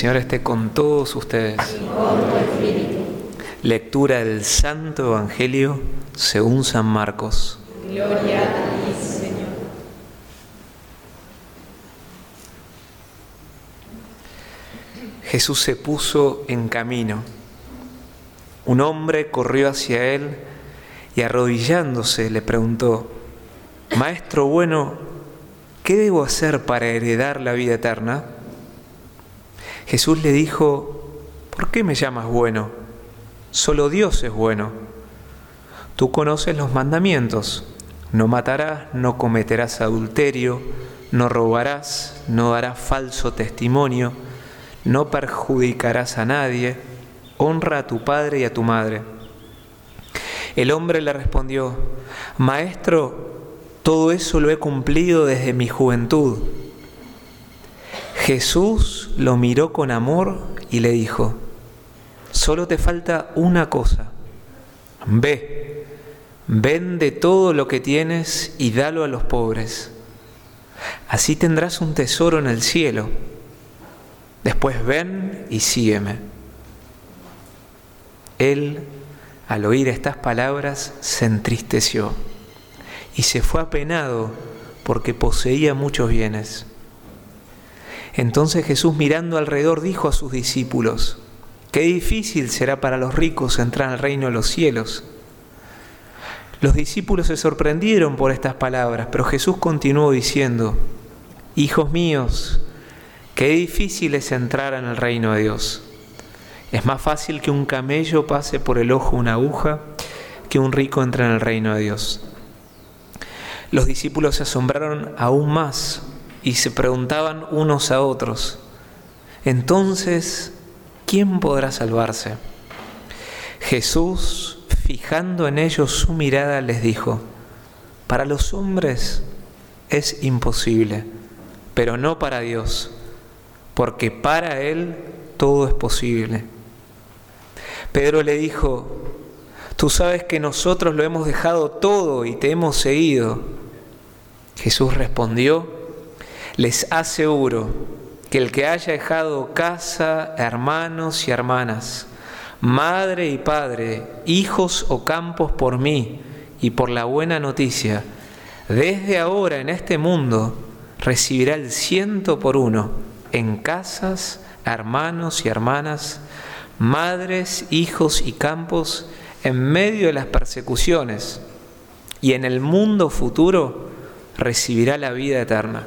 Señor esté con todos ustedes. Lectura del Santo Evangelio según San Marcos. Gloria a ti, Señor. Jesús se puso en camino. Un hombre corrió hacia él y arrodillándose le preguntó, Maestro bueno, ¿qué debo hacer para heredar la vida eterna? Jesús le dijo, ¿por qué me llamas bueno? Solo Dios es bueno. Tú conoces los mandamientos. No matarás, no cometerás adulterio, no robarás, no darás falso testimonio, no perjudicarás a nadie, honra a tu padre y a tu madre. El hombre le respondió, Maestro, todo eso lo he cumplido desde mi juventud. Jesús lo miró con amor y le dijo, solo te falta una cosa, ve, vende todo lo que tienes y dalo a los pobres. Así tendrás un tesoro en el cielo. Después ven y sígueme. Él, al oír estas palabras, se entristeció y se fue apenado porque poseía muchos bienes. Entonces Jesús mirando alrededor dijo a sus discípulos, qué difícil será para los ricos entrar al reino de los cielos. Los discípulos se sorprendieron por estas palabras, pero Jesús continuó diciendo, Hijos míos, qué difícil es entrar en el reino de Dios. Es más fácil que un camello pase por el ojo una aguja que un rico entre en el reino de Dios. Los discípulos se asombraron aún más y se preguntaban unos a otros, entonces, ¿quién podrá salvarse? Jesús, fijando en ellos su mirada, les dijo, para los hombres es imposible, pero no para Dios, porque para Él todo es posible. Pedro le dijo, tú sabes que nosotros lo hemos dejado todo y te hemos seguido. Jesús respondió, les aseguro que el que haya dejado casa, hermanos y hermanas, madre y padre, hijos o campos por mí y por la buena noticia, desde ahora en este mundo recibirá el ciento por uno en casas, hermanos y hermanas, madres, hijos y campos, en medio de las persecuciones, y en el mundo futuro recibirá la vida eterna.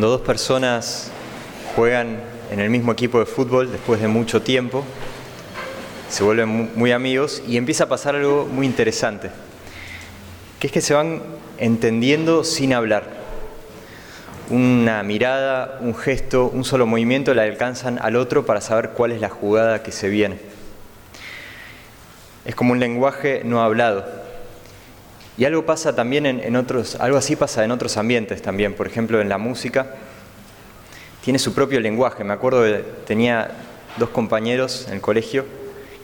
Cuando dos personas juegan en el mismo equipo de fútbol después de mucho tiempo, se vuelven muy amigos y empieza a pasar algo muy interesante, que es que se van entendiendo sin hablar. Una mirada, un gesto, un solo movimiento le alcanzan al otro para saber cuál es la jugada que se viene. Es como un lenguaje no hablado. Y algo pasa también en, otros, algo así pasa en otros ambientes también, por ejemplo en la música. Tiene su propio lenguaje. Me acuerdo que tenía dos compañeros en el colegio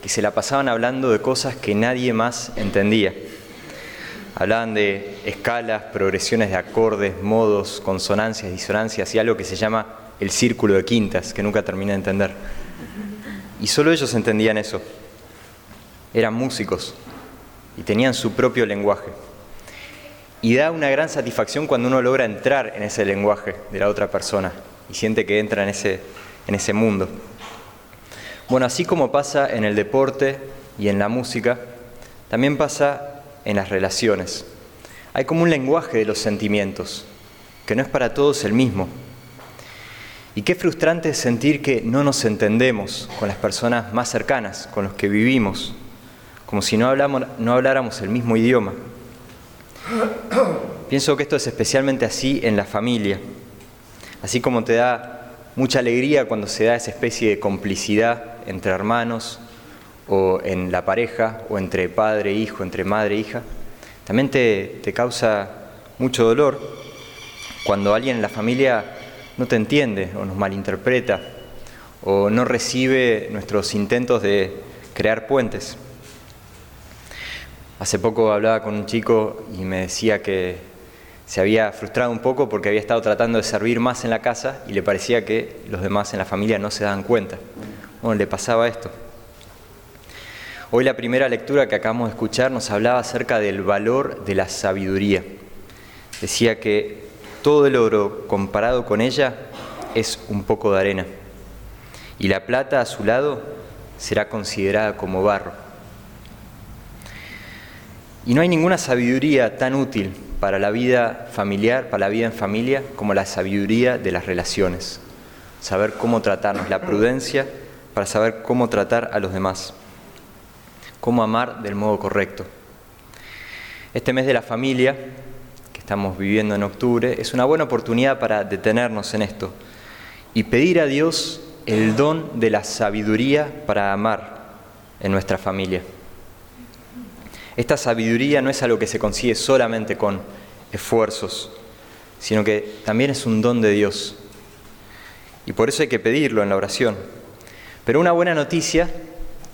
que se la pasaban hablando de cosas que nadie más entendía. Hablaban de escalas, progresiones de acordes, modos, consonancias, disonancias y algo que se llama el círculo de quintas, que nunca terminé de entender. Y solo ellos entendían eso. Eran músicos y tenían su propio lenguaje. Y da una gran satisfacción cuando uno logra entrar en ese lenguaje de la otra persona y siente que entra en ese, en ese mundo. Bueno, así como pasa en el deporte y en la música, también pasa en las relaciones. Hay como un lenguaje de los sentimientos, que no es para todos el mismo. Y qué frustrante es sentir que no nos entendemos con las personas más cercanas, con los que vivimos, como si no, hablamos, no habláramos el mismo idioma. Pienso que esto es especialmente así en la familia, así como te da mucha alegría cuando se da esa especie de complicidad entre hermanos o en la pareja o entre padre e hijo, entre madre e hija, también te, te causa mucho dolor cuando alguien en la familia no te entiende o nos malinterpreta o no recibe nuestros intentos de crear puentes. Hace poco hablaba con un chico y me decía que se había frustrado un poco porque había estado tratando de servir más en la casa y le parecía que los demás en la familia no se daban cuenta. Bueno, le pasaba esto. Hoy la primera lectura que acabamos de escuchar nos hablaba acerca del valor de la sabiduría. Decía que todo el oro comparado con ella es un poco de arena y la plata a su lado será considerada como barro. Y no hay ninguna sabiduría tan útil para la vida familiar, para la vida en familia, como la sabiduría de las relaciones. Saber cómo tratarnos, la prudencia para saber cómo tratar a los demás, cómo amar del modo correcto. Este mes de la familia que estamos viviendo en octubre es una buena oportunidad para detenernos en esto y pedir a Dios el don de la sabiduría para amar en nuestra familia. Esta sabiduría no es algo que se consigue solamente con esfuerzos, sino que también es un don de Dios. Y por eso hay que pedirlo en la oración. Pero una buena noticia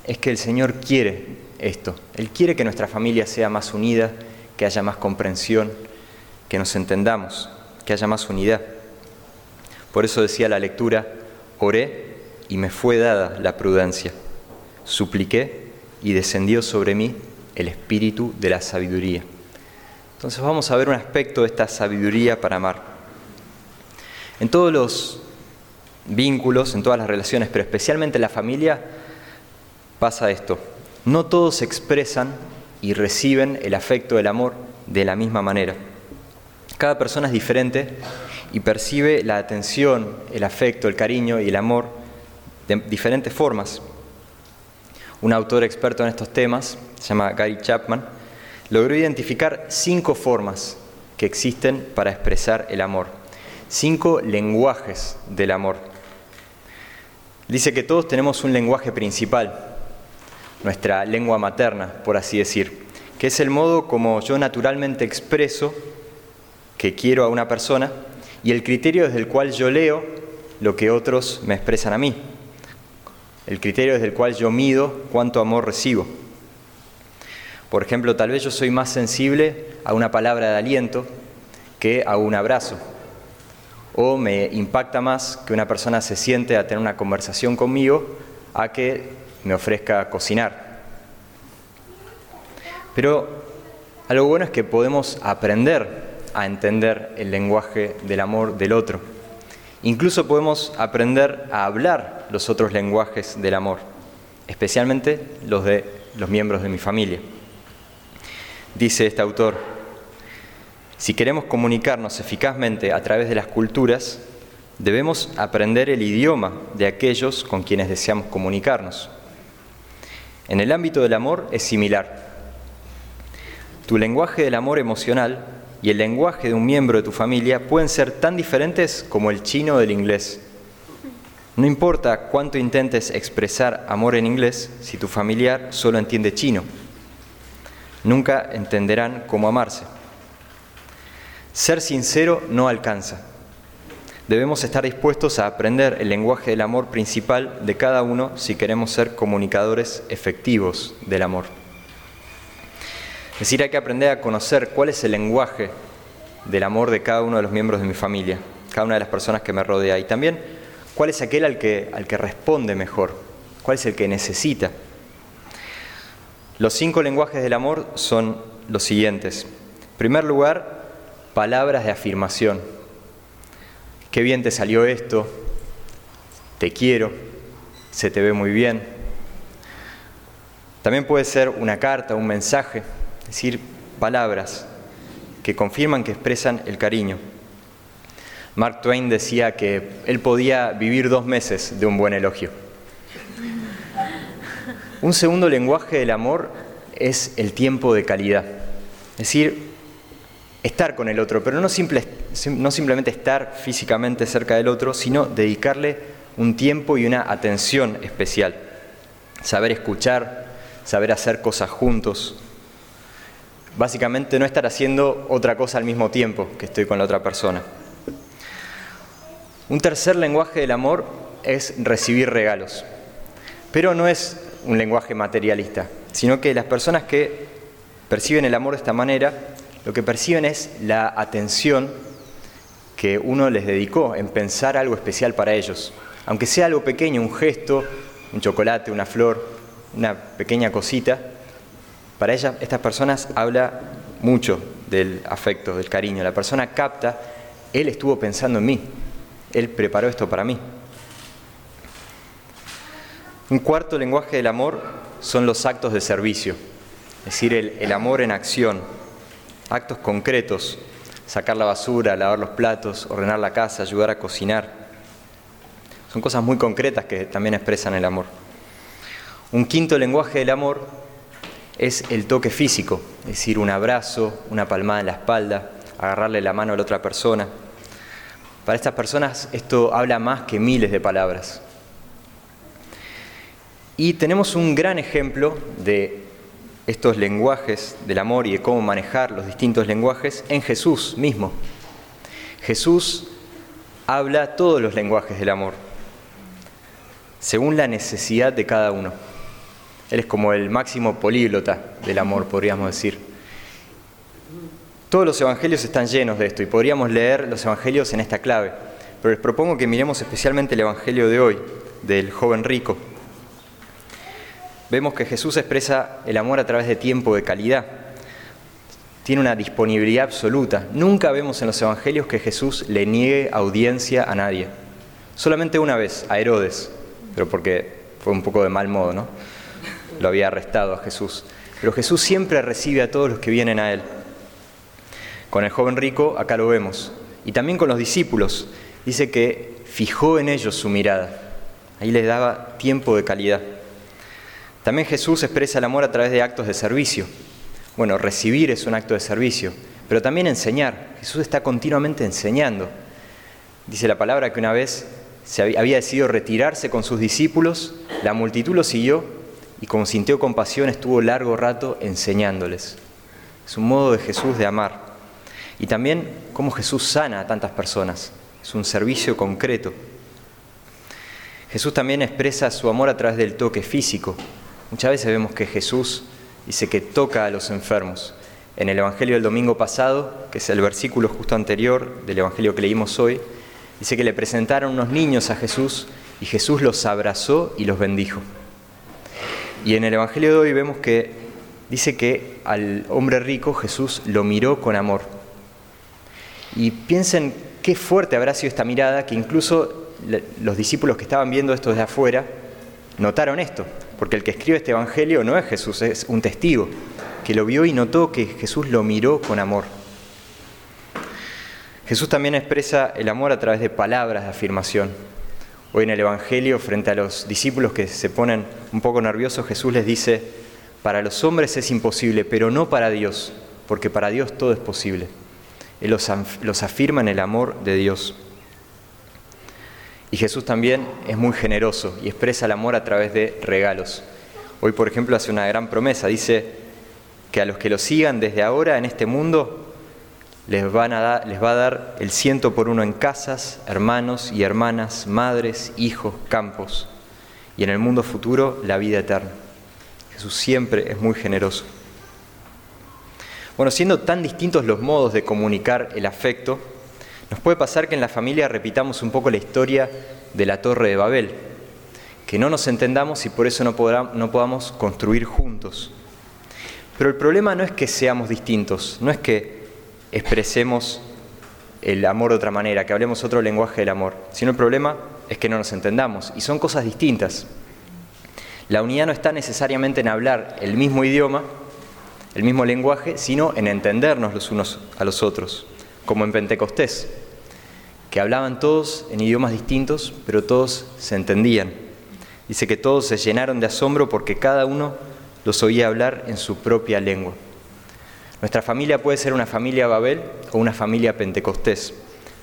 es que el Señor quiere esto. Él quiere que nuestra familia sea más unida, que haya más comprensión, que nos entendamos, que haya más unidad. Por eso decía la lectura, oré y me fue dada la prudencia. Supliqué y descendió sobre mí el espíritu de la sabiduría. Entonces vamos a ver un aspecto de esta sabiduría para amar. En todos los vínculos, en todas las relaciones, pero especialmente en la familia, pasa esto. No todos expresan y reciben el afecto del amor de la misma manera. Cada persona es diferente y percibe la atención, el afecto, el cariño y el amor de diferentes formas. Un autor experto en estos temas, se llama Gary Chapman, logró identificar cinco formas que existen para expresar el amor, cinco lenguajes del amor. Dice que todos tenemos un lenguaje principal, nuestra lengua materna, por así decir, que es el modo como yo naturalmente expreso que quiero a una persona y el criterio desde el cual yo leo lo que otros me expresan a mí, el criterio desde el cual yo mido cuánto amor recibo. Por ejemplo, tal vez yo soy más sensible a una palabra de aliento que a un abrazo. O me impacta más que una persona se siente a tener una conversación conmigo a que me ofrezca cocinar. Pero algo bueno es que podemos aprender a entender el lenguaje del amor del otro. Incluso podemos aprender a hablar los otros lenguajes del amor, especialmente los de los miembros de mi familia. Dice este autor, si queremos comunicarnos eficazmente a través de las culturas, debemos aprender el idioma de aquellos con quienes deseamos comunicarnos. En el ámbito del amor es similar. Tu lenguaje del amor emocional y el lenguaje de un miembro de tu familia pueden ser tan diferentes como el chino del inglés. No importa cuánto intentes expresar amor en inglés si tu familiar solo entiende chino. Nunca entenderán cómo amarse. Ser sincero no alcanza. Debemos estar dispuestos a aprender el lenguaje del amor principal de cada uno si queremos ser comunicadores efectivos del amor. Es decir, hay que aprender a conocer cuál es el lenguaje del amor de cada uno de los miembros de mi familia, cada una de las personas que me rodea. Y también cuál es aquel al que, al que responde mejor, cuál es el que necesita. Los cinco lenguajes del amor son los siguientes. En primer lugar, palabras de afirmación. Qué bien te salió esto, te quiero, se te ve muy bien. También puede ser una carta, un mensaje, es decir, palabras que confirman que expresan el cariño. Mark Twain decía que él podía vivir dos meses de un buen elogio. Un segundo lenguaje del amor es el tiempo de calidad. Es decir, estar con el otro, pero no, no simplemente estar físicamente cerca del otro, sino dedicarle un tiempo y una atención especial. Saber escuchar, saber hacer cosas juntos. Básicamente no estar haciendo otra cosa al mismo tiempo que estoy con la otra persona. Un tercer lenguaje del amor es recibir regalos, pero no es un lenguaje materialista, sino que las personas que perciben el amor de esta manera, lo que perciben es la atención que uno les dedicó en pensar algo especial para ellos. Aunque sea algo pequeño, un gesto, un chocolate, una flor, una pequeña cosita, para ellas, estas personas habla mucho del afecto, del cariño. La persona capta, él estuvo pensando en mí, él preparó esto para mí. Un cuarto lenguaje del amor son los actos de servicio, es decir, el, amor en acción, actos concretos, sacar la basura, lavar los platos, ordenar la casa, ayudar a cocinar. Son cosas muy concretas que también expresan el amor. Un quinto lenguaje del amor es el toque físico, es decir, un abrazo, una palmada en la espalda, agarrarle la mano a la otra persona. Para estas personas esto habla más que miles de palabras. Y tenemos un gran ejemplo de estos lenguajes del amor y de cómo manejar los distintos lenguajes en Jesús mismo. Jesús habla todos los lenguajes del amor, según la necesidad de cada uno. Él es como el máximo políglota del amor, podríamos decir. Todos los evangelios están llenos de esto y podríamos leer los evangelios en esta clave, pero les propongo que miremos especialmente el evangelio de hoy, del joven rico vemos que Jesús expresa el amor a través de tiempo de calidad. Tiene una disponibilidad absoluta. Nunca vemos en los evangelios que Jesús le niegue audiencia a nadie. Solamente una vez, a Herodes, pero porque fue un poco de mal modo, ¿no? Lo había arrestado a Jesús. Pero Jesús siempre recibe a todos los que vienen a Él. Con el joven rico, acá lo vemos. Y también con los discípulos. Dice que fijó en ellos su mirada. Ahí les daba tiempo de calidad. También Jesús expresa el amor a través de actos de servicio. Bueno, recibir es un acto de servicio, pero también enseñar. Jesús está continuamente enseñando. Dice la palabra que una vez se había decidido retirarse con sus discípulos, la multitud lo siguió y como sintió compasión estuvo largo rato enseñándoles. Es un modo de Jesús de amar. Y también cómo Jesús sana a tantas personas. Es un servicio concreto. Jesús también expresa su amor a través del toque físico. Muchas veces vemos que Jesús dice que toca a los enfermos. En el Evangelio del domingo pasado, que es el versículo justo anterior del Evangelio que leímos hoy, dice que le presentaron unos niños a Jesús y Jesús los abrazó y los bendijo. Y en el Evangelio de hoy vemos que dice que al hombre rico Jesús lo miró con amor. Y piensen qué fuerte habrá sido esta mirada que incluso los discípulos que estaban viendo esto desde afuera notaron esto porque el que escribe este Evangelio no es Jesús, es un testigo que lo vio y notó que Jesús lo miró con amor. Jesús también expresa el amor a través de palabras de afirmación. Hoy en el Evangelio, frente a los discípulos que se ponen un poco nerviosos, Jesús les dice, para los hombres es imposible, pero no para Dios, porque para Dios todo es posible. Él los, los afirma en el amor de Dios. Y Jesús también es muy generoso y expresa el amor a través de regalos. Hoy, por ejemplo, hace una gran promesa. Dice que a los que lo sigan desde ahora en este mundo, les, va a dar el ciento por uno en casas, hermanos y hermanas, madres, hijos, campos. Y en el mundo futuro, la vida eterna. Jesús siempre es muy generoso. Bueno, siendo tan distintos los modos de comunicar el afecto, nos puede pasar que en la familia repitamos un poco la historia de la Torre de Babel, que no nos entendamos y por eso no, podamos construir juntos. Pero el problema no es que seamos distintos, no es que expresemos el amor de otra manera, que hablemos otro lenguaje del amor, sino el problema es que no nos entendamos y son cosas distintas. La unidad no está necesariamente en hablar el mismo idioma, el mismo lenguaje, sino en entendernos los unos a los otros, como en Pentecostés que hablaban todos en idiomas distintos, pero todos se entendían. Dice que todos se llenaron de asombro porque cada uno los oía hablar en su propia lengua. Nuestra familia puede ser una familia Babel o una familia Pentecostés.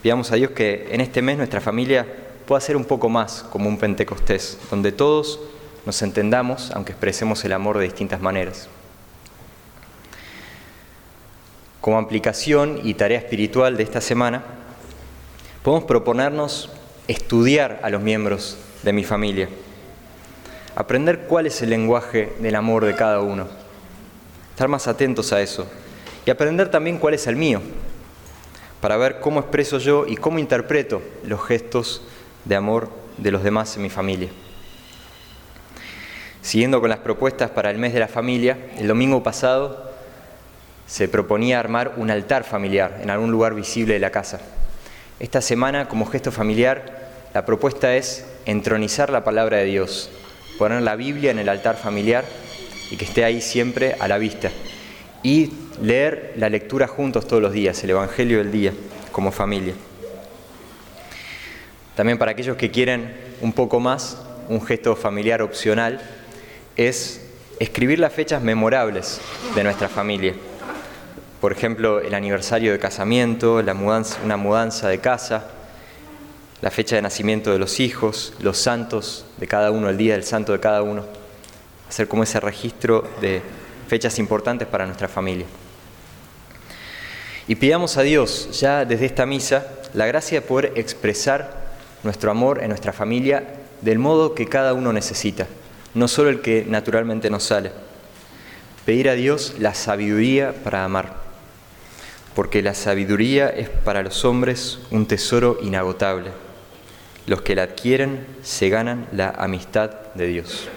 Pidamos a Dios que en este mes nuestra familia pueda ser un poco más como un Pentecostés, donde todos nos entendamos, aunque expresemos el amor de distintas maneras. Como aplicación y tarea espiritual de esta semana, podemos proponernos estudiar a los miembros de mi familia, aprender cuál es el lenguaje del amor de cada uno, estar más atentos a eso y aprender también cuál es el mío, para ver cómo expreso yo y cómo interpreto los gestos de amor de los demás en mi familia. Siguiendo con las propuestas para el mes de la familia, el domingo pasado se proponía armar un altar familiar en algún lugar visible de la casa. Esta semana, como gesto familiar, la propuesta es entronizar la palabra de Dios, poner la Biblia en el altar familiar y que esté ahí siempre a la vista. Y leer la lectura juntos todos los días, el Evangelio del día, como familia. También para aquellos que quieren un poco más, un gesto familiar opcional es escribir las fechas memorables de nuestra familia. Por ejemplo, el aniversario de casamiento, la mudanza, una mudanza de casa, la fecha de nacimiento de los hijos, los santos de cada uno, el día del santo de cada uno. Hacer como ese registro de fechas importantes para nuestra familia. Y pidamos a Dios, ya desde esta misa, la gracia de poder expresar nuestro amor en nuestra familia del modo que cada uno necesita, no solo el que naturalmente nos sale. Pedir a Dios la sabiduría para amar, porque la sabiduría es para los hombres un tesoro inagotable. Los que la adquieren se ganan la amistad de Dios.